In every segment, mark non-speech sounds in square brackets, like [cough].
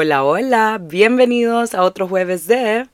Hola, hola, bienvenidos a otro jueves de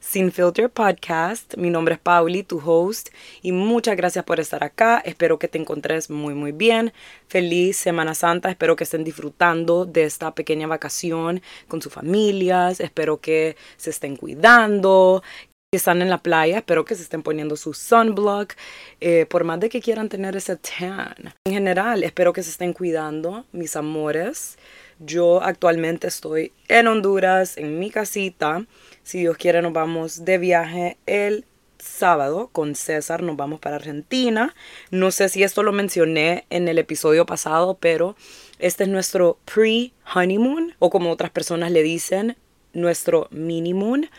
Sin Filter Podcast. Mi nombre es Pauli, tu host, y muchas gracias por estar acá. Espero que te encontres muy, muy bien. Feliz Semana Santa. Espero que estén disfrutando de esta pequeña vacación con sus familias. Espero que se estén cuidando, que están en la playa, espero que se estén poniendo su sunblock, eh, por más de que quieran tener ese tan. En general, espero que se estén cuidando, mis amores. Yo actualmente estoy en Honduras, en mi casita. Si Dios quiere, nos vamos de viaje el sábado con César. Nos vamos para Argentina. No sé si esto lo mencioné en el episodio pasado, pero este es nuestro pre-honeymoon, o como otras personas le dicen, nuestro mini-moon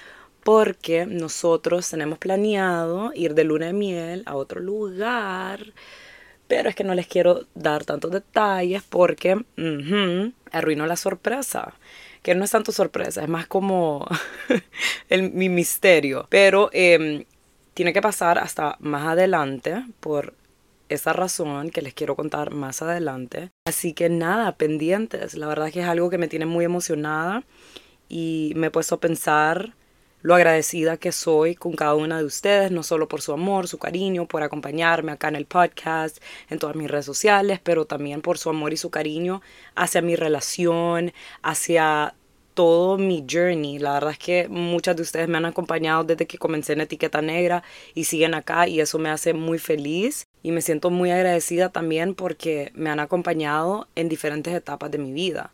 porque nosotros tenemos planeado ir de luna de miel a otro lugar pero es que no les quiero dar tantos detalles porque arruino la sorpresa. Que no es tanto sorpresa, es más como [laughs] el, mi misterio. Pero em, tiene que pasar hasta más adelante por esa razón que les quiero contar más adelante. Así que nada, pendientes. La verdad que es algo que me tiene muy emocionada y me he puesto a pensar lo agradecida que soy con cada una de ustedes, no solo por su amor, su cariño, por acompañarme acá en el podcast, en todas mis redes sociales, pero también por su amor y su cariño hacia mi relación, hacia todo mi journey. La verdad es que muchas de ustedes me han acompañado desde que comencé en Etiqueta Negra y siguen acá y eso me hace muy feliz y me siento muy agradecida también porque me han acompañado en diferentes etapas de mi vida.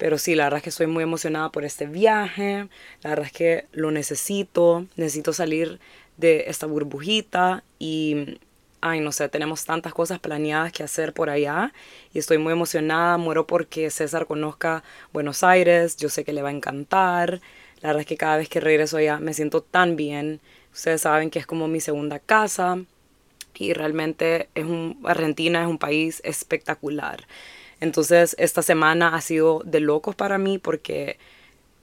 Pero sí, la verdad es que estoy muy emocionada por este viaje. La verdad es que lo necesito. Necesito salir de esta burbujita y, ay, no sé, tenemos tantas cosas planeadas que hacer por allá y estoy muy emocionada. Muero porque César conozca Buenos Aires. Yo sé que le va a encantar. La verdad es que cada vez que regreso allá me siento tan bien. Ustedes saben que es como mi segunda casa y realmente es un, Argentina es un país espectacular. Entonces esta semana ha sido de locos para mí porque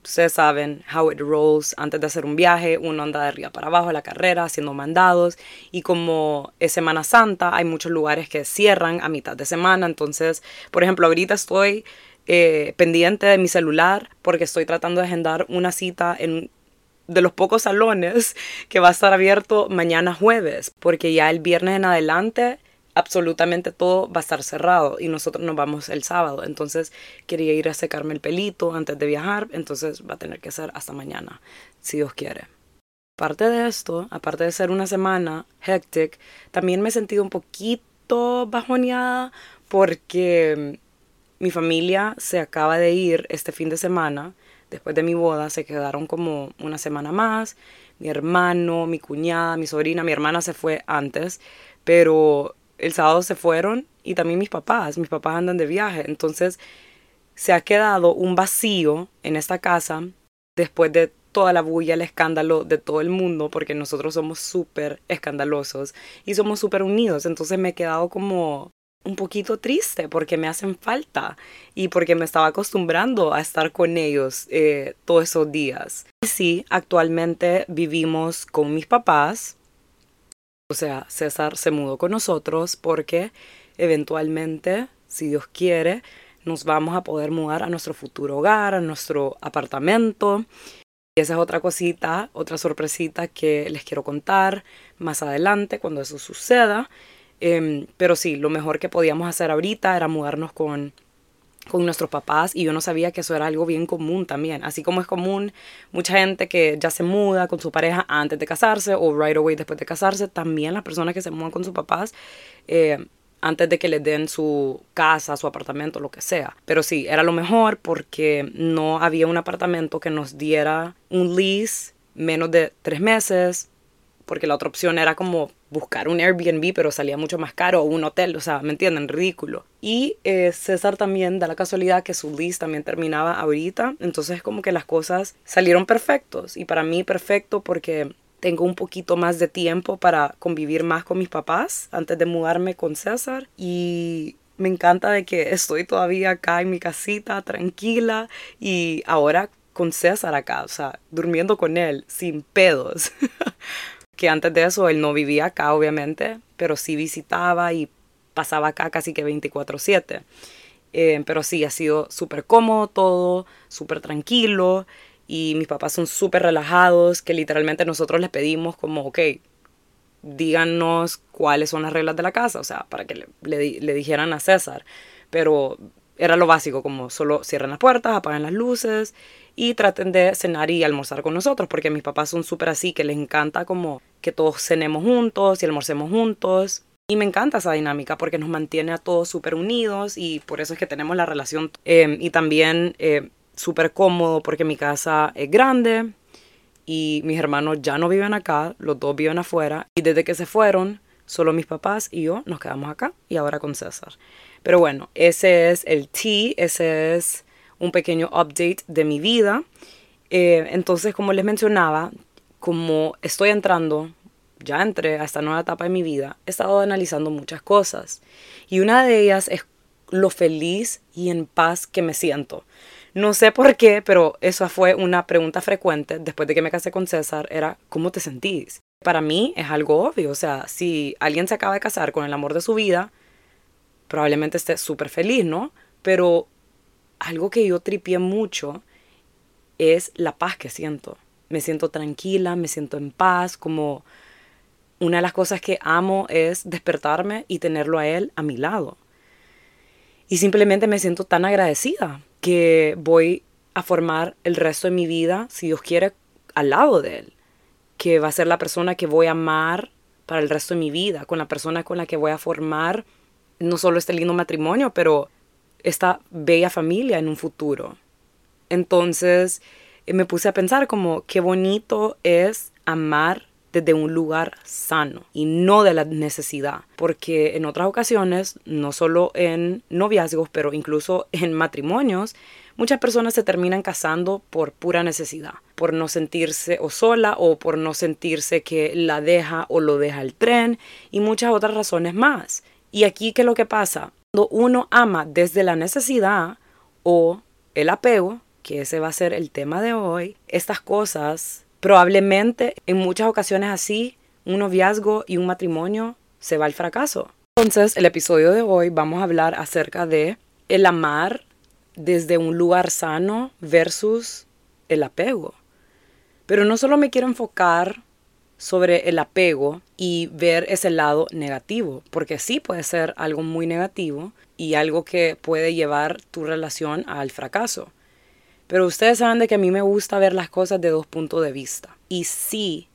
ustedes saben how it rolls. Antes de hacer un viaje, uno anda de arriba para abajo la carrera haciendo mandados. Y como es Semana Santa hay muchos lugares que cierran a mitad de semana, entonces por ejemplo ahorita estoy eh, pendiente de mi celular porque estoy tratando de agendar una cita en de los pocos salones [laughs] que va a estar abierto mañana jueves, porque ya el viernes en adelante absolutamente todo va a estar cerrado y nosotros nos vamos el sábado. Entonces quería ir a secarme el pelito antes de viajar, entonces va a tener que ser hasta mañana, si Dios quiere. Aparte de esto, aparte de ser una semana hectic, también me he sentido un poquito bajoneada porque mi familia se acaba de ir este fin de semana. Después de mi boda se quedaron como una semana más. Mi hermano, mi cuñada, mi sobrina, mi hermana se fue antes, pero el sábado se fueron y también mis papás, mis papás andan de viaje, entonces se ha quedado un vacío en esta casa después de toda la bulla, el escándalo de todo el mundo, porque nosotros somos súper escandalosos y somos súper unidos, entonces me he quedado como un poquito triste porque me hacen falta y porque me estaba acostumbrando a estar con ellos eh, todos esos días. Sí, actualmente vivimos con mis papás, o sea, César se mudó con nosotros porque eventualmente, si Dios quiere, nos vamos a poder mudar a nuestro futuro hogar, a nuestro apartamento. Y esa es otra cosita, otra sorpresita que les quiero contar más adelante cuando eso suceda. Em, pero sí, lo mejor que podíamos hacer ahorita era mudarnos con con nuestros papás y yo no sabía que eso era algo bien común también. Así como es común mucha gente que ya se muda con su pareja antes de casarse o right away después de casarse, también las personas que se mudan con sus papás eh, antes de que les den su casa, su apartamento, lo que sea. Pero sí, era lo mejor porque no había un apartamento que nos diera un lease menos de tres meses, porque la otra opción era como buscar un Airbnb, pero salía mucho más caro, o un hotel, o sea, ¿me entienden? Ridículo. Y eh, César también da la casualidad que su lease también terminaba ahorita, entonces como que las cosas salieron perfectos, y para mí perfecto porque tengo un poquito más de tiempo para convivir más con mis papás antes de mudarme con César, y me encanta de que estoy todavía acá en mi casita, tranquila, y ahora con César acá, o sea, durmiendo con él, sin pedos. [laughs] que antes de eso él no vivía acá, obviamente, pero sí visitaba y pasaba acá casi que 24/7. Eh, pero sí, ha sido súper cómodo todo, súper tranquilo y mis papás son súper relajados, que literalmente nosotros les pedimos como, ok, díganos cuáles son las reglas de la casa, o sea, para que le, le, dijeran a César. Pero era lo básico, como solo cierren las puertas, apaguen las luces y traten de cenar y almorzar con nosotros, porque mis papás son súper así, que les encanta como que todos cenemos juntos y almorcemos juntos. Y me encanta esa dinámica porque nos mantiene a todos súper unidos y por eso es que tenemos la relación. Eh, y también eh, súper cómodo porque mi casa es grande, y mis hermanos ya no viven acá, los dos viven afuera y desde que se fueron, solo mis papás y yo nos quedamos acá y ahora con César. Pero bueno, ese es el T, ese es un pequeño update de mi vida. Eh, entonces, como les mencionaba, como estoy entrando, ya entré a esta nueva etapa de mi vida, he estado analizando muchas cosas y una de ellas es lo feliz y en paz que me siento. No sé por qué, pero esa fue una pregunta frecuente después de que me casé con César, era ¿cómo te sentís? Para mí es algo obvio, o sea, si alguien se acaba de casar con el amor de su vida, probablemente esté súper feliz, ¿no? Pero algo que yo tripié mucho es la paz que siento. Me siento tranquila, me siento en paz, como una de las cosas que amo es despertarme y tenerlo a él a mi lado. Y simplemente me siento tan agradecida que voy a formar el resto de mi vida, si Dios quiere, al lado de Él, que va a ser la persona que voy a amar para el resto de mi vida, con la persona con la que voy a formar no solo este lindo matrimonio, pero esta bella familia en un futuro. Entonces eh, me puse a pensar como qué bonito es amar desde un lugar sano y no de la necesidad. Porque en otras ocasiones, no solo en noviazgos, pero incluso en matrimonios, muchas personas se terminan casando por pura necesidad, por no sentirse o sola o por no sentirse que la deja o lo deja el tren y muchas otras razones más. Y aquí, ¿qué es lo que pasa? Cuando uno ama desde la necesidad o el apego, que ese va a ser el tema de hoy, estas cosas Probablemente en muchas ocasiones así, un noviazgo y un matrimonio se va al fracaso. Entonces, el episodio de hoy vamos a hablar acerca de el amar desde un lugar sano versus el apego. Pero no solo me quiero enfocar sobre el apego y ver ese lado negativo, porque sí puede ser algo muy negativo y algo que puede llevar tu relación al fracaso. Pero ustedes saben de que a mí me gusta ver las cosas de dos puntos de vista. Y sí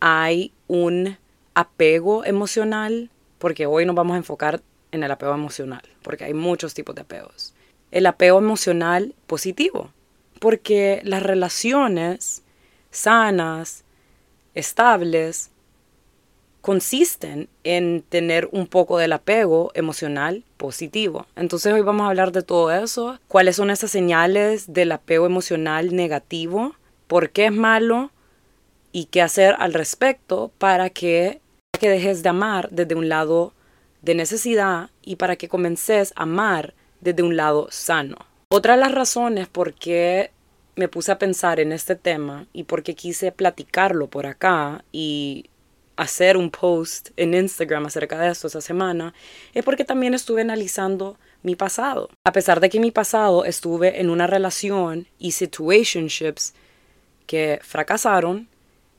hay un apego emocional, porque hoy nos vamos a enfocar en el apego emocional, porque hay muchos tipos de apegos. El apego emocional positivo, porque las relaciones sanas, estables, consisten en tener un poco del apego emocional positivo. Entonces hoy vamos a hablar de todo eso, cuáles son esas señales del apego emocional negativo, por qué es malo y qué hacer al respecto para que, que dejes de amar desde un lado de necesidad y para que comences a amar desde un lado sano. Otra de las razones por qué me puse a pensar en este tema y por qué quise platicarlo por acá y hacer un post en Instagram acerca de esto esa semana es porque también estuve analizando mi pasado. A pesar de que mi pasado estuve en una relación y situationships que fracasaron,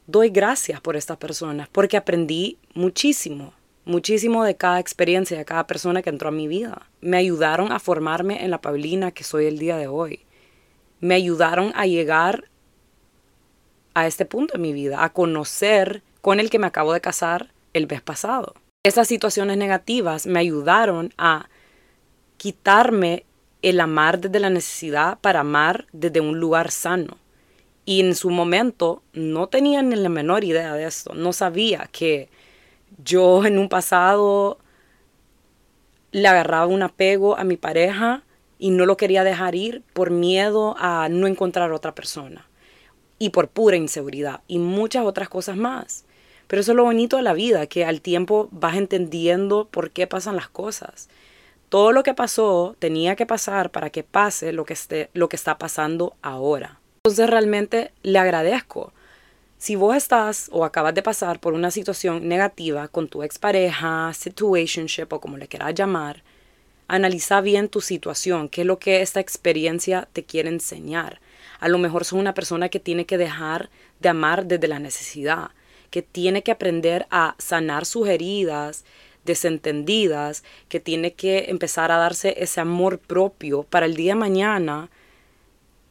doy gracias por estas personas porque aprendí muchísimo, muchísimo de cada experiencia, de cada persona que entró a mi vida. Me ayudaron a formarme en la Paulina que soy el día de hoy. Me ayudaron a llegar a este punto en mi vida, a conocer con el que me acabo de casar el mes pasado. Esas situaciones negativas me ayudaron a quitarme el amar desde la necesidad para amar desde un lugar sano. Y en su momento no tenía ni la menor idea de esto. No sabía que yo en un pasado le agarraba un apego a mi pareja y no lo quería dejar ir por miedo a no encontrar otra persona y por pura inseguridad y muchas otras cosas más. Pero eso es lo bonito de la vida, que al tiempo vas entendiendo por qué pasan las cosas. Todo lo que pasó tenía que pasar para que pase lo que, esté, lo que está pasando ahora. Entonces realmente le agradezco. Si vos estás o acabas de pasar por una situación negativa con tu expareja, situationship o como le quieras llamar, Analiza bien tu situación, qué es lo que esta experiencia te quiere enseñar. A lo mejor sos una persona que tiene que dejar de amar desde la necesidad, que tiene que aprender a sanar sus heridas desentendidas, que tiene que empezar a darse ese amor propio para el día de mañana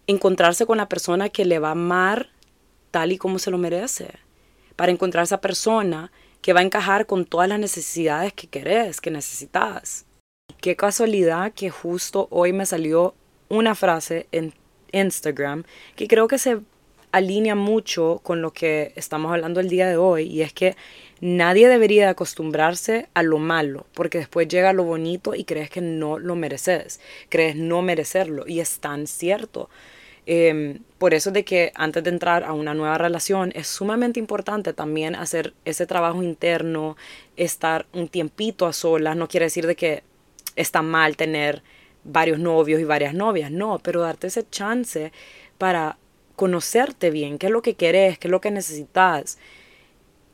encontrarse con la persona que le va a amar tal y como se lo merece, para encontrar esa persona que va a encajar con todas las necesidades que querés, que necesitas. Qué casualidad que justo hoy me salió una frase en Instagram que creo que se alinea mucho con lo que estamos hablando el día de hoy y es que nadie debería acostumbrarse a lo malo porque después llega lo bonito y crees que no lo mereces, crees no merecerlo y es tan cierto. Em, por eso de que antes de entrar a una nueva relación es sumamente importante también hacer ese trabajo interno, estar un tiempito a solas, no quiere decir de que está mal tener varios novios y varias novias, no, pero darte ese chance para conocerte bien, qué es lo que querés, qué es lo que necesitas,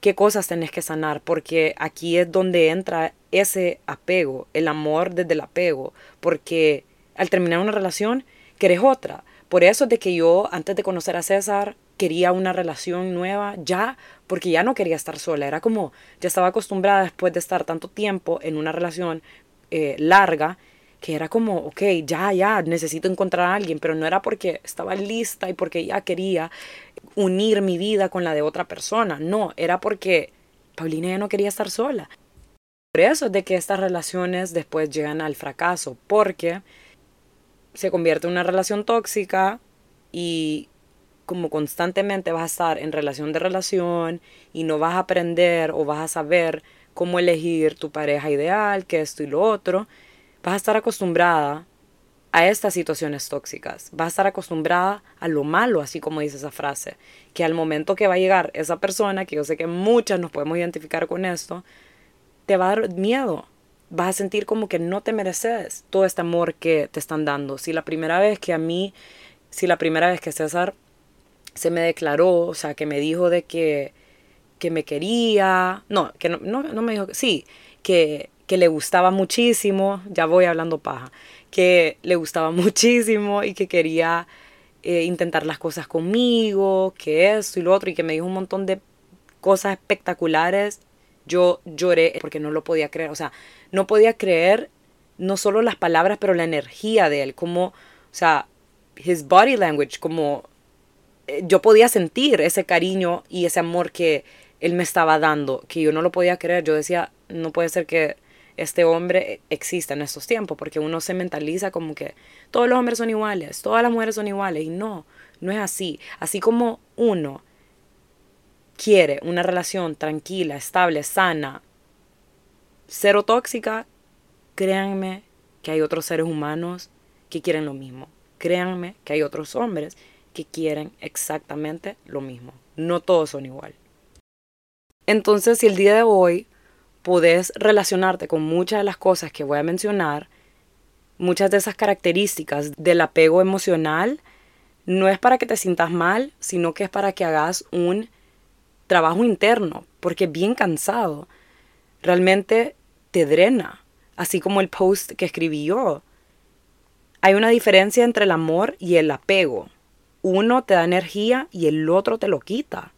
qué cosas tenés que sanar, porque aquí es donde entra ese apego, el amor desde el apego, porque al terminar una relación querés otra. Por eso es de que yo, antes de conocer a César, quería una relación nueva ya, porque ya no quería estar sola. Era como, ya estaba acostumbrada después de estar tanto tiempo en una relación eh, larga, que era como, ok, ya, ya, necesito encontrar a alguien, pero no era porque estaba lista y porque ya quería unir mi vida con la de otra persona, no, era porque Paulina ya no quería estar sola. Por eso es de que estas relaciones después llegan al fracaso, porque se convierte en una relación tóxica y como constantemente vas a estar en relación de relación y no vas a aprender o vas a saber cómo elegir tu pareja ideal, que esto y lo otro, vas a estar acostumbrada a estas situaciones tóxicas, vas a estar acostumbrada a lo malo, así como dice esa frase, que al momento que va a llegar esa persona, que yo sé que muchas nos podemos identificar con esto, te va a dar miedo, vas a sentir como que no te mereces todo este amor que te están dando. Si la primera vez que a mí, si la primera vez que César se me declaró, o sea, que me dijo de que, que me quería, no, que no, no, me dijo, sí, que que le gustaba muchísimo, ya voy hablando paja, que le gustaba [laughs] muchísimo y que quería eh, intentar las cosas conmigo, que esto y lo otro, y que me dijo un montón de cosas espectaculares, yo lloré porque no lo podía creer, o sea, no podía creer no solo las palabras, pero la energía de él, como, o sea, his body language, como eh, yo podía sentir ese cariño y ese amor que él me estaba dando, que yo no lo podía creer, yo decía, no puede ser que este hombre existe en estos tiempos, porque uno se mentaliza como que todos los hombres son iguales, todas las mujeres son iguales, y no, no es así. Así como uno quiere una relación tranquila, estable, sana, cero tóxica, créanme que hay otros seres humanos que quieren lo mismo. Créanme que hay otros hombres que quieren exactamente lo mismo. No todos son igual. Entonces, si el día de hoy puedes relacionarte con muchas de las cosas que voy a mencionar, muchas de esas características del apego emocional, no es para que te sientas mal, sino que es para que hagas un trabajo interno, porque bien cansado. Realmente te drena, así como el post que escribí yo. Hay una diferencia entre el amor y el apego. Uno te da energía y el otro te lo quita.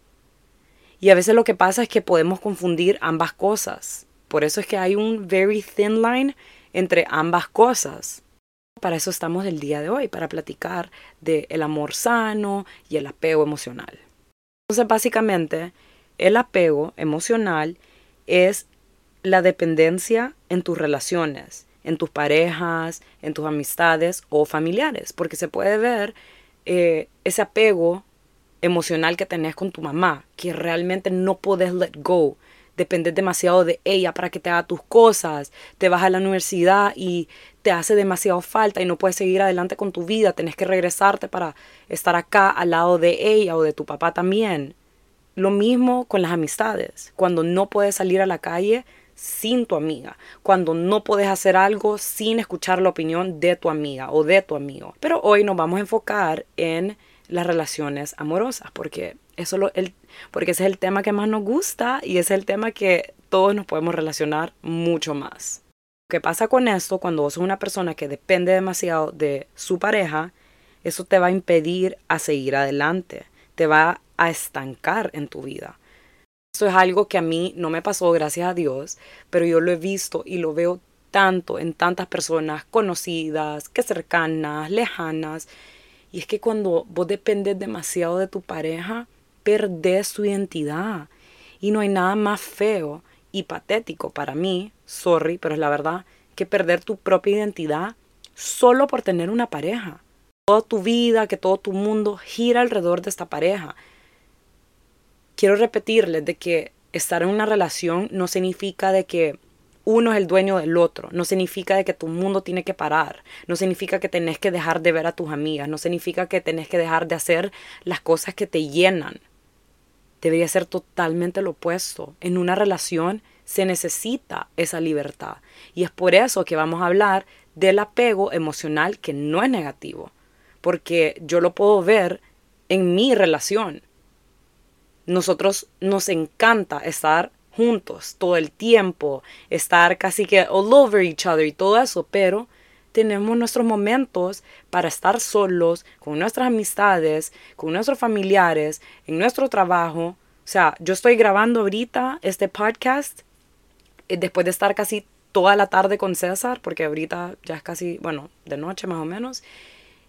Y a veces lo que pasa es que podemos confundir ambas cosas. Por eso es que hay un very thin line entre ambas cosas. Para eso estamos el día de hoy, para platicar del el amor sano y el apego emocional. Entonces, básicamente, el apego emocional es la dependencia en tus relaciones, en tus parejas, en tus amistades o familiares, porque se puede ver eh, ese apego emocional que tenés con tu mamá, que realmente no puedes let go. Dependes demasiado de ella para que te haga tus cosas. Te vas a la universidad y te hace demasiado falta y no puedes seguir adelante con tu vida. Tenés que regresarte para estar acá al lado de ella o de tu papá también. Lo mismo con las amistades. Cuando no puedes salir a la calle sin tu amiga. Cuando no puedes hacer algo sin escuchar la opinión de tu amiga o de tu amigo. Pero hoy nos vamos a enfocar en las relaciones amorosas, porque, eso lo, el, porque ese es el tema que más nos gusta y es el tema que todos nos podemos relacionar mucho más. ¿Qué pasa con esto cuando vos sos una persona que depende demasiado de su pareja? Eso te va a impedir a seguir adelante, te va a estancar en tu vida. Eso es algo que a mí no me pasó, gracias a Dios, pero yo lo he visto y lo veo tanto en tantas personas conocidas, que cercanas, lejanas. Y es que cuando vos dependes demasiado de tu pareja, perdés tu identidad. Y no hay nada más feo y patético para mí, sorry, pero es la verdad, que perder tu propia identidad solo por tener una pareja. Toda tu vida, que todo tu mundo gira alrededor de esta pareja. Quiero repetirles de que estar en una relación no significa de que uno es el dueño del otro, no significa de que tu mundo tiene que parar, no significa que tenés que dejar de ver a tus amigas, no significa que tenés que dejar de hacer las cosas que te llenan debería ser totalmente lo opuesto. En una relación se necesita esa libertad. Y es por eso que vamos a hablar del apego emocional que no es negativo. Porque yo lo puedo ver en mi relación. Nosotros nos encanta estar juntos todo el tiempo, estar casi que all over each other y todo eso, pero tenemos nuestros momentos para estar solos, con nuestras amistades, con nuestros familiares, en nuestro trabajo. O sea, yo estoy grabando ahorita este podcast eh, después de estar casi toda la tarde con César, porque ahorita ya es casi, bueno, de noche más o menos.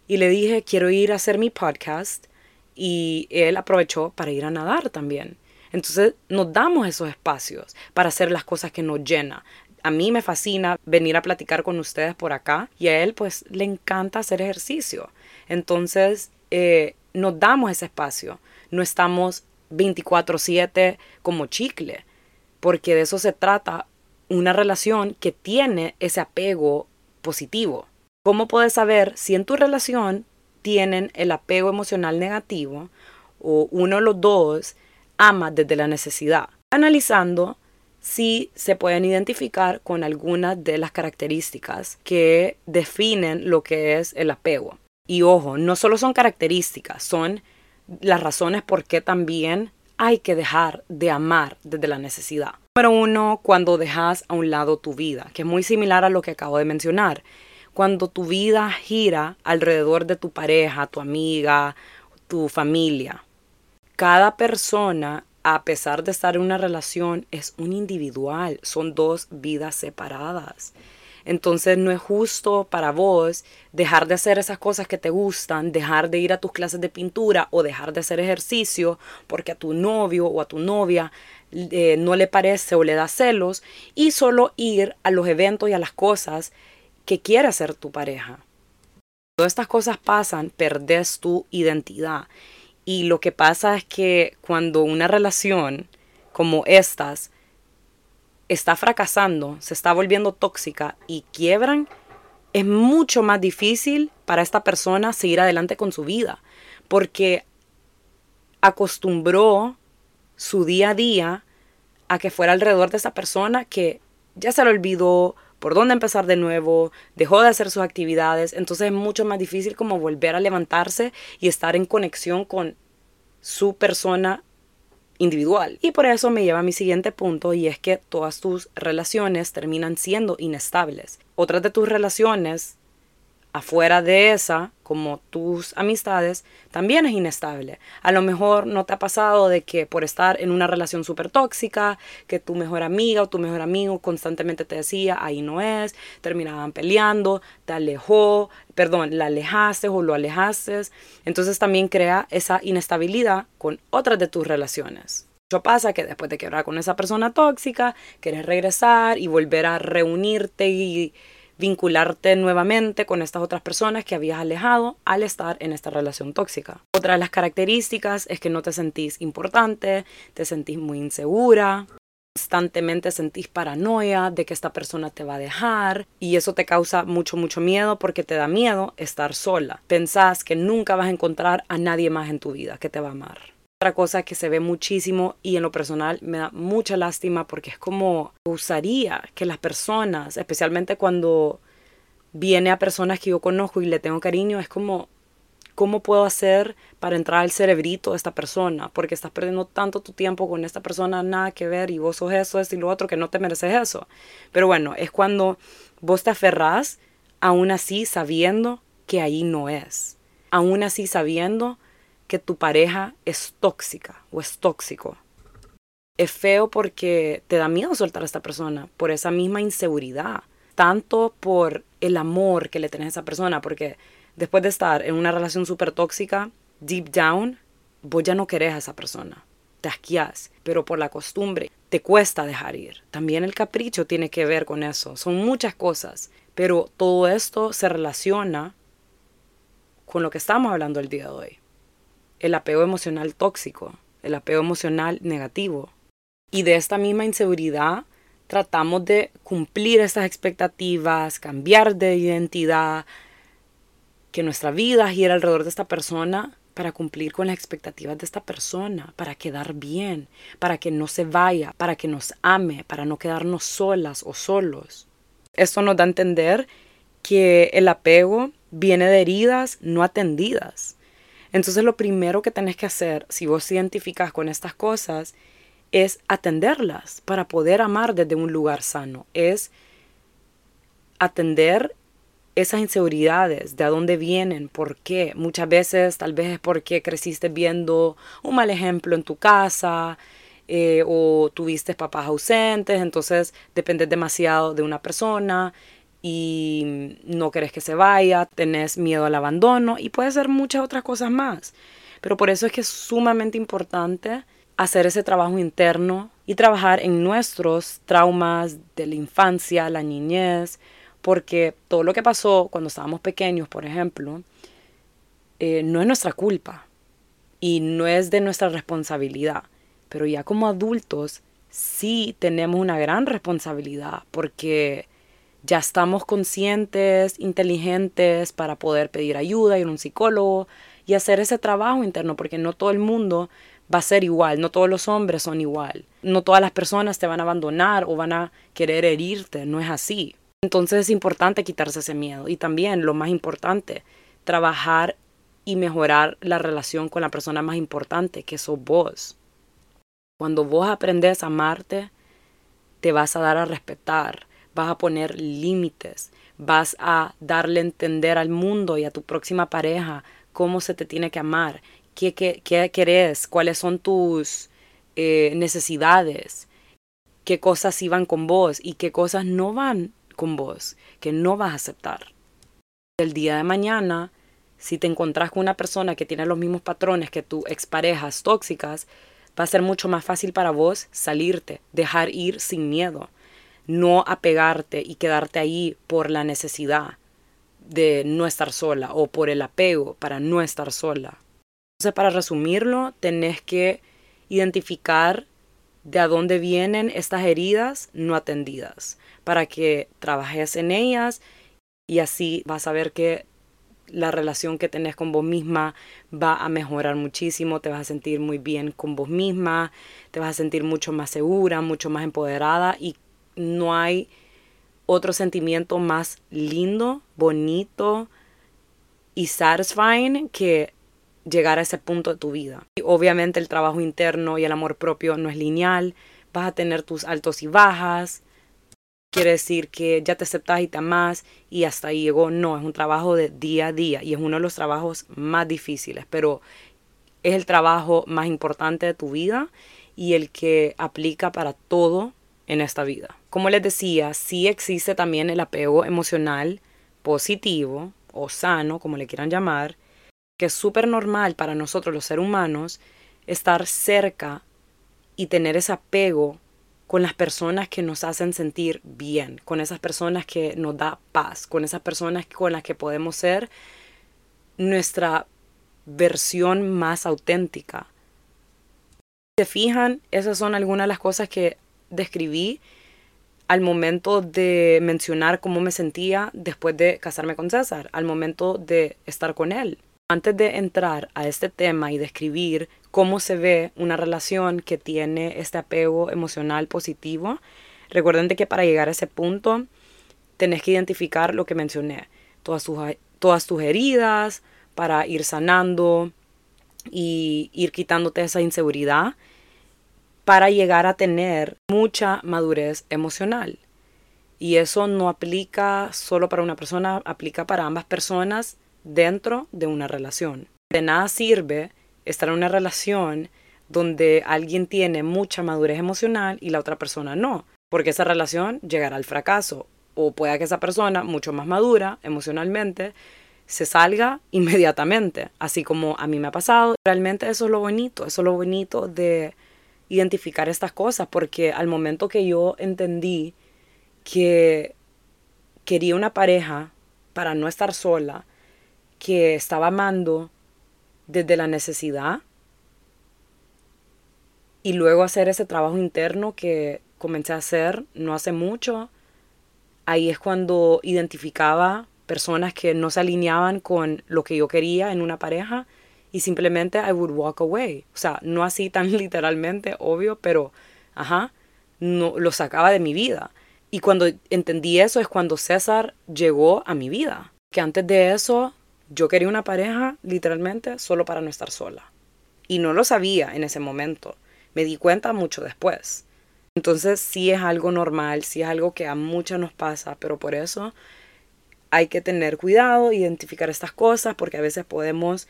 Y le dije, quiero ir a hacer mi podcast. Y él aprovechó para ir a nadar también. Entonces nos damos esos espacios para hacer las cosas que nos llena a mí me fascina venir a platicar con ustedes por acá y a él pues le encanta hacer ejercicio. Entonces eh, nos damos ese espacio, no estamos 24/7 como chicle, porque de eso se trata una relación que tiene ese apego positivo. ¿Cómo puedes saber si en tu relación tienen el apego emocional negativo o uno de los dos ama desde la necesidad? Analizando sí se pueden identificar con algunas de las características que definen lo que es el apego. Y ojo, no solo son características, son las razones por qué también hay que dejar de amar desde la necesidad. Número uno, cuando dejas a un lado tu vida, que es muy similar a lo que acabo de mencionar. Cuando tu vida gira alrededor de tu pareja, tu amiga, tu familia. Cada persona a pesar de estar en una relación, es un individual, son dos vidas separadas. Entonces no es justo para vos dejar de hacer esas cosas que te gustan, dejar de ir a tus clases de pintura o dejar de hacer ejercicio porque a tu novio o a tu novia eh, no le parece o le da celos y solo ir a los eventos y a las cosas que quiere hacer tu pareja. Todas estas cosas pasan, perdés tu identidad y lo que pasa es que cuando una relación como estas está fracasando, se está volviendo tóxica y quiebran, es mucho más difícil para esta persona seguir adelante con su vida, porque acostumbró su día a día a que fuera alrededor de esa persona que ya se le olvidó por dónde empezar de nuevo, dejó de hacer sus actividades, entonces es mucho más difícil como volver a levantarse y estar en conexión con su persona individual. Y por eso me lleva a mi siguiente punto y es que todas tus relaciones terminan siendo inestables. Otras de tus relaciones afuera de esa, como tus amistades, también es inestable. A lo mejor no te ha pasado de que por estar en una relación súper tóxica, que tu mejor amiga o tu mejor amigo constantemente te decía, ahí no es, terminaban peleando, te alejó, perdón, la alejaste o lo alejaste. Entonces también crea esa inestabilidad con otras de tus relaciones. Mucho pasa que después de quebrar con esa persona tóxica, quieres regresar y volver a reunirte y vincularte nuevamente con estas otras personas que habías alejado al estar en esta relación tóxica. Otra de las características es que no te sentís importante, te sentís muy insegura, constantemente sentís paranoia de que esta persona te va a dejar y eso te causa mucho, mucho miedo porque te da miedo estar sola. Pensás que nunca vas a encontrar a nadie más en tu vida que te va a amar. Otra cosa que se ve muchísimo y en lo personal me da mucha lástima porque es como usaría que las personas, especialmente cuando viene a personas que yo conozco y le tengo cariño, es como ¿cómo puedo hacer para entrar al cerebrito de esta persona? Porque estás perdiendo tanto tu tiempo con esta persona, nada que ver, y vos sos eso, esto y lo otro, que no te mereces eso. Pero bueno, es cuando vos te aferrás, aún así sabiendo que ahí no es. Aún así sabiendo que tu pareja es tóxica o es tóxico. Es feo porque te da miedo soltar a esta persona por esa misma inseguridad, tanto por el amor que le tenés a esa persona, porque después de estar en una relación súper tóxica, deep down, vos ya no querés a esa persona. Te asqueás, pero por la costumbre te cuesta dejar ir. También el capricho tiene que ver con eso. Son muchas cosas, pero todo esto se relaciona con lo que estamos hablando el día de hoy. El apego emocional tóxico, el apego emocional negativo. Y de esta misma inseguridad tratamos de cumplir estas expectativas, cambiar de identidad, que nuestra vida gira alrededor de esta persona para cumplir con las expectativas de esta persona, para quedar bien, para que no se vaya, para que nos ame, para no quedarnos solas o solos. Esto nos da a entender que el apego viene de heridas no atendidas. Entonces lo primero que tenés que hacer, si vos te identificas con estas cosas, es atenderlas para poder amar desde un lugar sano. Es atender esas inseguridades, de dónde vienen, por qué. Muchas veces tal vez es porque creciste viendo un mal ejemplo en tu casa eh, o tuviste papás ausentes, entonces dependes demasiado de una persona y no querés que se vaya, tenés miedo al abandono y puede ser muchas otras cosas más. Pero por eso es que es sumamente importante hacer ese trabajo interno y trabajar en nuestros traumas de la infancia, la niñez, porque todo lo que pasó cuando estábamos pequeños, por ejemplo, eh, no es nuestra culpa y no es de nuestra responsabilidad, pero ya como adultos sí tenemos una gran responsabilidad porque ya estamos conscientes, inteligentes para poder pedir ayuda, ir a un psicólogo y hacer ese trabajo interno, porque no todo el mundo va a ser igual, no todos los hombres son igual, no todas las personas te van a abandonar o van a querer herirte, no es así. Entonces es importante quitarse ese miedo y también lo más importante, trabajar y mejorar la relación con la persona más importante, que sos vos. Cuando vos aprendes a amarte, te vas a dar a respetar, vas a poner límites, vas a darle a entender al mundo y a tu próxima pareja cómo se te tiene que amar, qué, qué, querés, cuáles son tus eh, necesidades, qué cosas iban con vos y qué cosas no van con vos, que no vas a aceptar. El día de mañana, si te encontrás con una persona que tiene los mismos patrones que tus exparejas tóxicas, va a ser mucho más fácil para vos salirte, dejar ir sin miedo, no apegarte y quedarte ahí por la necesidad de no estar sola o por el apego para no estar sola. Entonces, para resumirlo, tenés que identificar de a dónde vienen estas heridas no atendidas para que trabajes en ellas y así vas a ver que la relación que tenés con vos misma va a mejorar muchísimo, te vas a sentir muy bien con vos misma, te vas a sentir mucho más segura, mucho más empoderada y no hay otro sentimiento más lindo, bonito y satisfying que llegar a ese punto de tu vida. Y obviamente el trabajo interno y el amor propio no es lineal, vas a tener tus altos y bajas, quiere decir que ya te aceptas y te amas y hasta ahí llegó. No, es un trabajo de día a día y es uno de los trabajos más difíciles, pero es el trabajo más importante de tu vida y el que aplica para todo en esta vida. Como les decía, sí existe también el apego emocional positivo o sano, como le quieran llamar, que es súper normal para nosotros los seres humanos estar cerca y tener ese apego con las personas que nos hacen sentir bien, con esas personas que nos da paz, con esas personas con las que podemos ser nuestra versión más auténtica. ¿Se fijan? Esas son algunas de las cosas que describí al momento de mencionar cómo me sentía después de casarme con César, al momento de estar con él. Antes de entrar a este tema y describir cómo se ve una relación que tiene este apego emocional positivo, recuerden que para llegar a ese punto tenés que identificar lo que mencioné, todas tus, todas tus heridas, para ir sanando y ir quitándote esa inseguridad para llegar a tener mucha madurez emocional. Y eso no aplica solo para una persona, aplica para ambas personas dentro de una relación. De nada sirve estar en una relación donde alguien tiene mucha madurez emocional y la otra persona no, porque esa relación llegará al fracaso. O pueda que esa persona, mucho más madura emocionalmente, se salga [laughs] inmediatamente, así como a mí me ha pasado. Realmente eso es lo bonito, eso es lo bonito de identificar estas cosas, porque al momento que yo entendí que quería una pareja para no estar sola, que estaba amando desde la necesidad, y luego hacer ese trabajo interno que comencé a hacer no hace mucho, ahí es cuando identificaba personas que no se alineaban con lo que yo quería en una pareja y simplemente I would walk away. O sea, no así tan [laughs] literalmente, obvio, pero, ajá, no, lo sacaba de mi vida. Y cuando entendí eso es cuando César llegó a mi vida. Que antes de eso yo quería una pareja literalmente solo para no estar sola. Y no lo sabía en ese momento. Me di cuenta mucho después. Entonces sí es algo normal, sí es algo que a muchas nos pasa, pero por eso hay que tener cuidado, identificar estas cosas, porque a veces podemos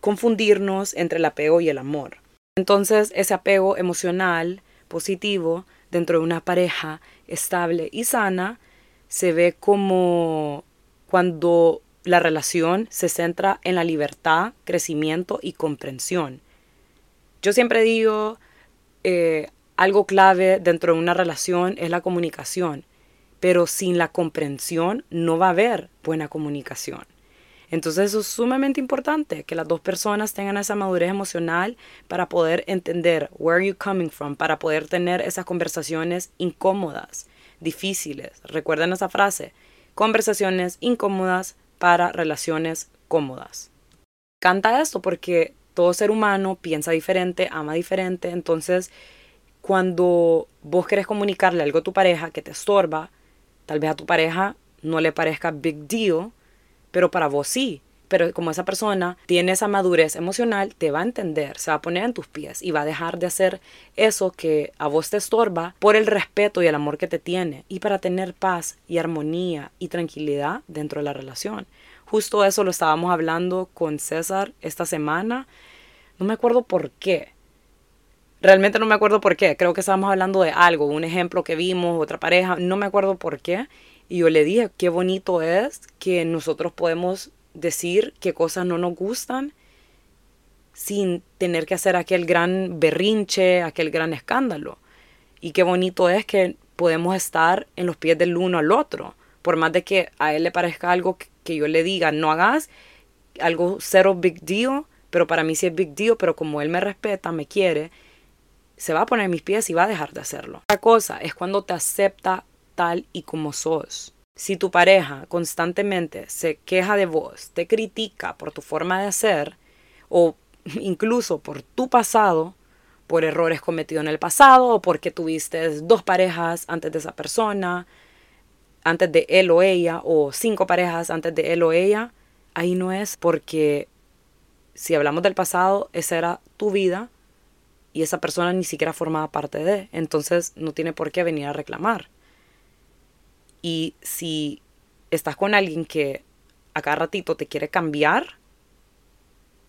confundirnos entre el apego y el amor. Entonces, ese apego emocional positivo dentro de una pareja estable y sana se ve como cuando la relación se centra en la libertad, crecimiento y comprensión. Yo siempre digo, eh, algo clave dentro de una relación es la comunicación, pero sin la comprensión no va a haber buena comunicación. Entonces eso es sumamente importante, que las dos personas tengan esa madurez emocional para poder entender where you coming from, para poder tener esas conversaciones incómodas, difíciles. Recuerden esa frase, conversaciones incómodas para relaciones cómodas. Canta esto porque todo ser humano piensa diferente, ama diferente, entonces cuando vos querés comunicarle algo a tu pareja que te estorba, tal vez a tu pareja no le parezca big deal, pero para vos sí. Pero como esa persona tiene esa madurez emocional, te va a entender, se va a poner en tus pies y va a dejar de hacer eso que a vos te estorba por el respeto y el amor que te tiene y para tener paz y armonía y tranquilidad dentro de la relación. Justo eso lo estábamos hablando con César esta semana. No me acuerdo por qué. Realmente no me acuerdo por qué. Creo que estábamos hablando de algo, un ejemplo que vimos, otra pareja. No me acuerdo por qué. Y yo le dije, qué bonito es que nosotros podemos decir qué cosas no nos gustan sin tener que hacer aquel gran berrinche, aquel gran escándalo. Y qué bonito es que podemos estar en los pies del uno al otro. Por más de que a él le parezca algo que yo le diga, no hagas, algo cero big deal, pero para mí sí es big deal, pero como él me respeta, me quiere, se va a poner en mis pies y va a dejar de hacerlo. La cosa es cuando te acepta y como sos. Si tu pareja constantemente se queja de vos, te critica por tu forma de ser o [laughs] incluso por tu pasado, por errores cometidos en el pasado o porque tuviste dos parejas antes de esa persona, antes de él o ella, o cinco parejas antes de él o ella, ahí no es porque si hablamos del pasado, esa era tu vida y esa persona ni siquiera formaba parte de, entonces no tiene por qué venir a reclamar. Y si estás con alguien que a cada ratito te quiere cambiar,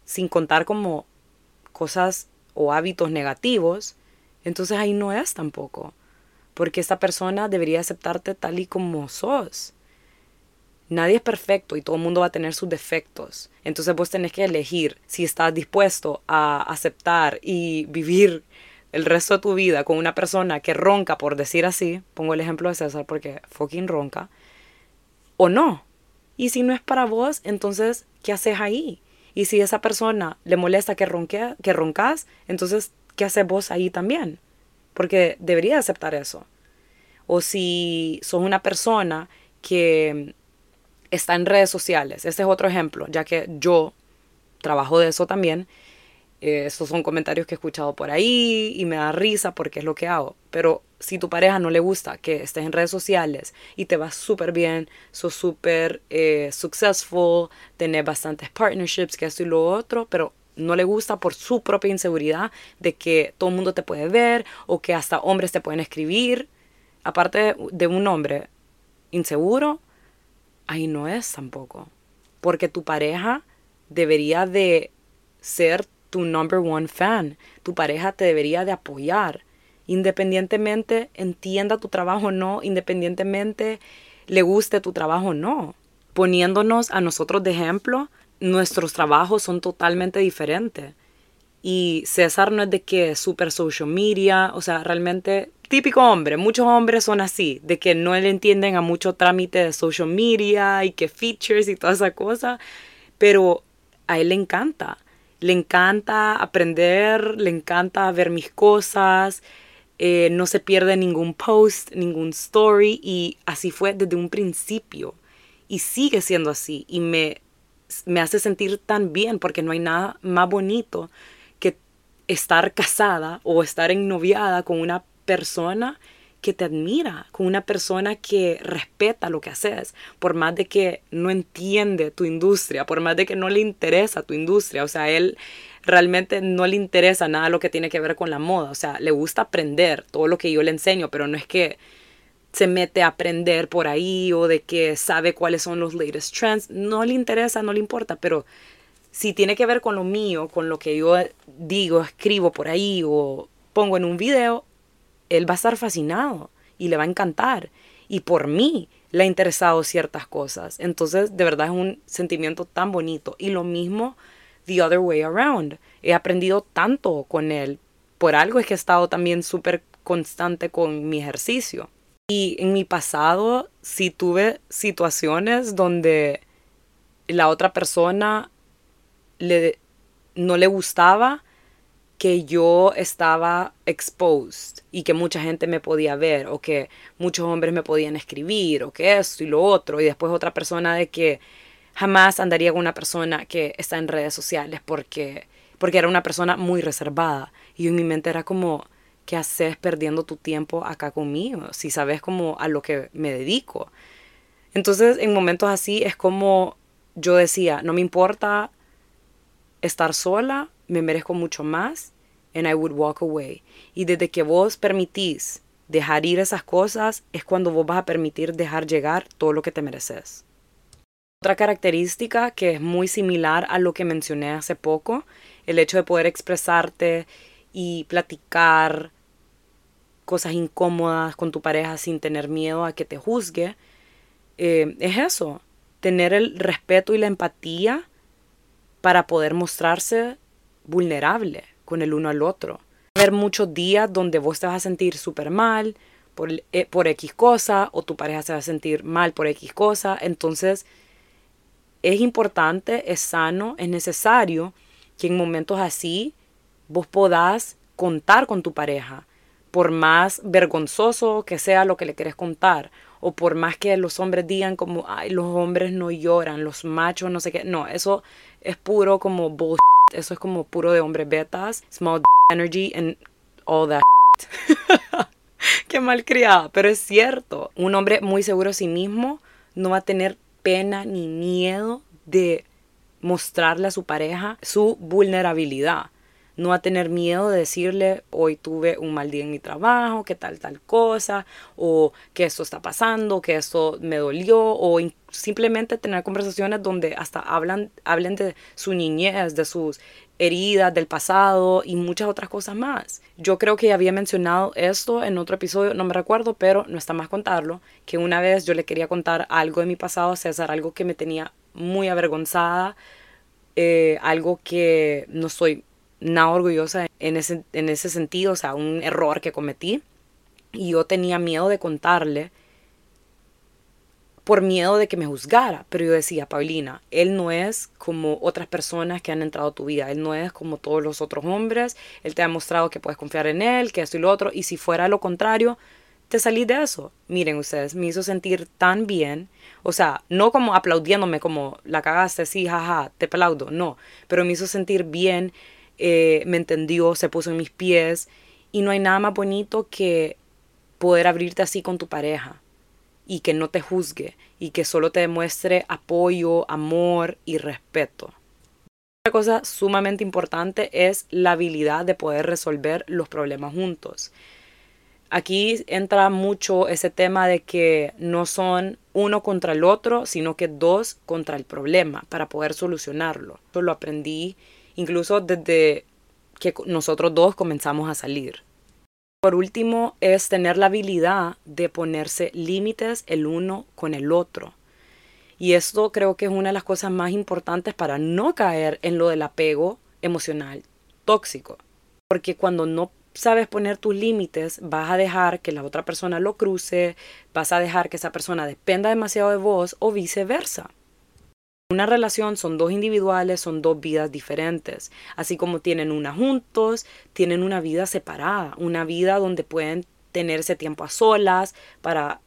sin contar como cosas o hábitos negativos, entonces ahí no es tampoco. Porque esta persona debería aceptarte tal y como sos. Nadie es perfecto y todo el mundo va a tener sus defectos. Entonces vos tenés que elegir si estás dispuesto a aceptar y vivir el resto de tu vida con una persona que ronca, por decir así, pongo el ejemplo de César porque fucking ronca, o no. Y si no es para vos, entonces, ¿qué haces ahí? Y si esa persona le molesta que, ronque, que roncas, entonces, ¿qué haces vos ahí también? Porque debería aceptar eso. O si sos una persona que está en redes sociales, ese es otro ejemplo, ya que yo trabajo de eso también, Eh, esos son comentarios que he escuchado por ahí y me da risa porque es lo que hago. Pero si tu pareja no le gusta que estés en redes sociales y te va súper bien, sos súper eh, successful, tenés bastantes partnerships, que esto y lo otro, pero no le gusta por su propia inseguridad de que todo el mundo te puede ver o que hasta hombres te pueden escribir. Aparte de un hombre inseguro, ahí no es tampoco. Porque tu pareja debería de ser tu number one fan. Tu pareja te debería de apoyar. Independientemente entienda tu trabajo o no, independientemente le guste tu trabajo o no. Poniéndonos a nosotros de ejemplo, nuestros trabajos son totalmente diferentes. Y César no es de que super social media, o sea, realmente típico hombre. Muchos hombres son así, de que no le entienden a mucho trámite de social media y que features y toda esa cosa. Pero a él le encanta. Le encanta aprender, le encanta ver mis cosas. Eh, no se pierde ningún post, ningún story. Y así fue desde un principio. Y sigue siendo así. Y me me hace sentir tan bien porque no hay nada más bonito que estar casada o estar ennoviada con una persona que te admira, con una persona que respeta lo que haces, por más de que no entiende tu industria, por más de que no le interesa tu industria, o sea, él realmente no le interesa nada lo que tiene que ver con la moda, o sea, le gusta aprender todo lo que yo le enseño, pero no es que se mete a aprender por ahí o de que sabe cuáles son los latest trends. No le interesa, no le importa, pero si tiene que ver con lo mío, con lo que yo digo, escribo por ahí o pongo en un video, él va a estar fascinado y le va a encantar. Y por mí le ha interesado ciertas cosas. Entonces, de verdad es un sentimiento tan bonito. Y lo mismo, the other way around. He aprendido tanto con él. Por algo es que he estado también súper constante con mi ejercicio. Y en mi pasado sí tuve situaciones donde la otra persona le, no le gustaba que yo estaba exposed y que mucha gente me podía ver o que muchos hombres me podían escribir o que esto y lo otro y después otra persona de que jamás andaría con una persona que está en redes sociales porque porque era una persona muy reservada y en mi mente era como ¿qué haces perdiendo tu tiempo acá conmigo? Si sabes como a lo que me dedico. Entonces, en momentos así es como yo decía, no me importa estar sola, me merezco mucho más, and I would walk away. Y desde que vos permitís dejar ir esas cosas, es cuando vos vas a permitir dejar llegar todo lo que te mereces. Otra característica que es muy similar a lo que mencioné hace poco, el hecho de poder expresarte y platicar cosas incómodas con tu pareja sin tener miedo a que te juzgue, eh, es eso, tener el respeto y la empatía para poder mostrarse vulnerable con el uno al otro. Va a haber muchos días donde vos te vas a sentir súper mal por, eh, por X cosa o tu pareja se va a sentir mal por X cosa. Entonces, es importante, es sano, es necesario que en momentos así vos podás contar con tu pareja, por más vergonzoso que sea lo que le quieres contar, o por más que los hombres digan como, ay, los hombres no lloran, los machos no sé qué, no, eso es puro como bullshit, eso es como puro de hombres betas, small energy and all that. [laughs] Qué mal criada, pero es cierto, un hombre muy seguro de sí mismo no va a tener pena ni miedo de mostrarle a su pareja su vulnerabilidad no a tener miedo de decirle, hoy tuve un mal día en mi trabajo, que tal, tal cosa, o que esto está pasando, que esto me dolió, o simplemente tener conversaciones donde hasta hablan, hablen de su niñez, de sus heridas del pasado y muchas otras cosas más. Yo creo que había mencionado esto en otro episodio, no me recuerdo, pero no está más contarlo, que una vez yo le quería contar algo de mi pasado a César, algo que me tenía muy avergonzada, eh, algo que no soy nada orgullosa en ese, en ese sentido, o sea, un error que cometí. Y yo tenía miedo de contarle por miedo de que me juzgara. Pero yo decía, Paulina, él no es como otras personas que han entrado a tu vida. Él no es como todos los otros hombres. Él te ha mostrado que puedes confiar en él, que esto y lo otro. Y si fuera lo contrario, te salí de eso. Miren ustedes, me hizo sentir tan bien. O sea, no como aplaudiéndome como la cagaste, sí, jaja, te aplaudo. No, pero me hizo sentir bien eh, me entendió, se puso en mis pies y no hay nada más bonito que poder abrirte así con tu pareja y que no te juzgue y que solo te demuestre apoyo, amor y respeto. Otra cosa sumamente importante es la habilidad de poder resolver los problemas juntos. Aquí entra mucho ese tema de que no son uno contra el otro, sino que dos contra el problema para poder solucionarlo. Eso lo aprendí incluso desde que nosotros dos comenzamos a salir. Por último, es tener la habilidad de ponerse límites el uno con el otro. Y esto creo que es una de las cosas más importantes para no caer en lo del apego emocional tóxico. Porque cuando no sabes poner tus límites, vas a dejar que la otra persona lo cruce, vas a dejar que esa persona dependa demasiado de vos o viceversa. Una relación son dos individuales, son dos vidas diferentes. Así como tienen una juntos, tienen una vida separada, una vida donde pueden tener ese tiempo a solas para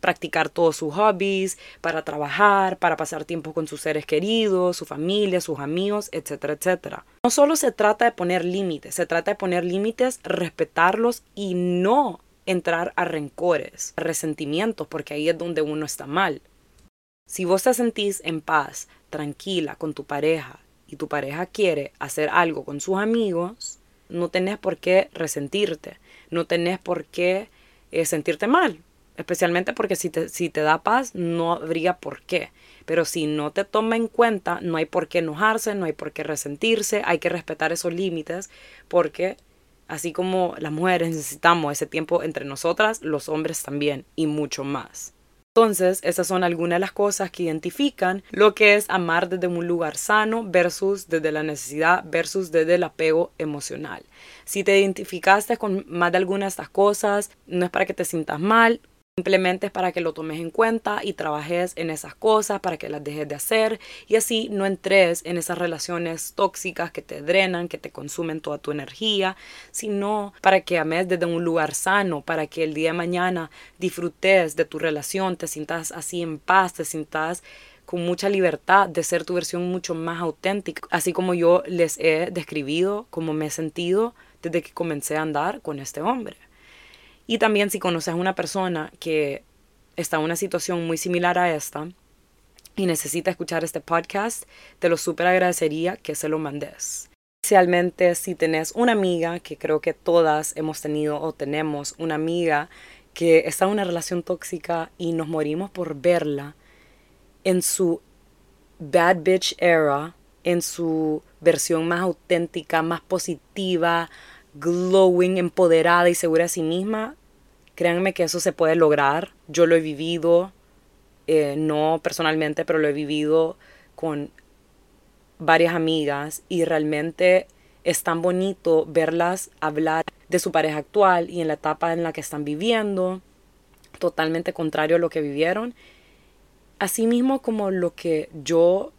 practicar todos sus hobbies, para trabajar, para pasar tiempo con sus seres queridos, su familia, sus amigos, etcétera, etcétera. No solo se trata de poner límites, se trata de poner límites, respetarlos y no entrar a rencores, a resentimientos, porque ahí es donde uno está mal. Si vos te sentís en paz, tranquila con tu pareja y tu pareja quiere hacer algo con sus amigos, no tenés por qué resentirte, no tenés por qué eh, sentirte mal, especialmente porque si te, si te da paz no habría por qué. Pero si no te toma en cuenta, no hay por qué enojarse, no hay por qué resentirse, hay que respetar esos límites porque así como las mujeres necesitamos ese tiempo entre nosotras, los hombres también y mucho más. Entonces, esas son algunas de las cosas que identifican lo que es amar desde un lugar sano versus desde la necesidad versus desde el apego emocional. Si te identificaste con más de alguna de estas cosas, no es para que te sientas mal, Simplemente es para que lo tomes en cuenta y trabajes en esas cosas, para que las dejes de hacer y así no entres en esas relaciones tóxicas que te drenan, que te consumen toda tu energía, sino para que ames desde un lugar sano, para que el día de mañana disfrutes de tu relación, te sientas así en paz, te sientas con mucha libertad de ser tu versión mucho más auténtica, así como yo les he describido cómo me he sentido desde que comencé a andar con este hombre. Y también si conoces a una persona que está en una situación muy similar a esta y necesita escuchar este podcast, te lo súper agradecería que se lo mandes. Especialmente si tenés una amiga, que creo que todas hemos tenido o tenemos una amiga que está en una relación tóxica y nos morimos por verla en su bad bitch era, en su versión más auténtica, más positiva, glowing, empoderada y segura de sí misma, créanme que eso se puede lograr. Yo lo he vivido, eh, no personalmente, pero lo he vivido con varias amigas y realmente es tan bonito verlas hablar de su pareja actual y en la etapa en la que están viviendo, totalmente contrario a lo que vivieron. Asimismo como lo que yo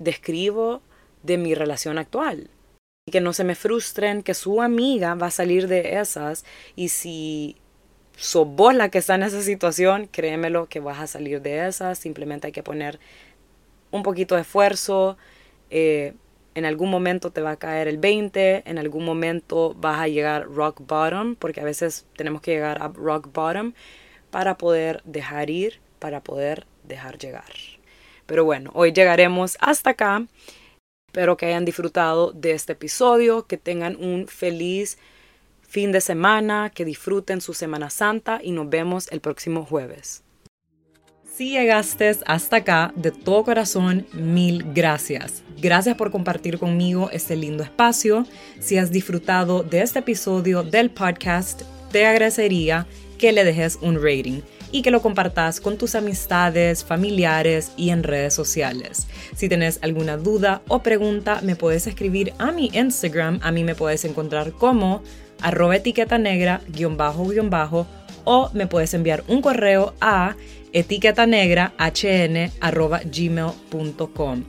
describo de mi relación actual y que no se me frustren que su amiga va a salir de esas y si sos vos la que está en esa situación, créemelo que vas a salir de esas, simplemente hay que poner un poquito de esfuerzo, eh, en algún momento te va a caer el 20, en algún momento vas a llegar rock bottom, porque a veces tenemos que llegar a rock bottom para poder dejar ir, para poder dejar llegar. Pero bueno, hoy llegaremos hasta acá. Espero que hayan disfrutado de este episodio, que tengan un feliz fin de semana, que disfruten su Semana Santa y nos vemos el próximo jueves. Si llegaste hasta acá, de todo corazón, mil gracias. Gracias por compartir conmigo este lindo espacio. Si has disfrutado de este episodio del podcast, te agradecería que le dejes un rating y que lo compartas con tus amistades, familiares y en redes sociales. Si tienes alguna duda o pregunta, me puedes escribir a mi Instagram. A mí me puedes encontrar como arroba etiqueta negra guion bajo guion bajo o me puedes enviar un correo a etiqueta negra hn arroba gmail.com.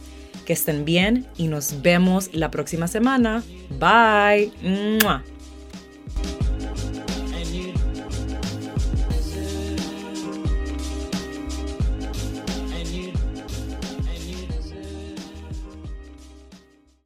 Que estén bien y nos vemos la próxima semana. Bye.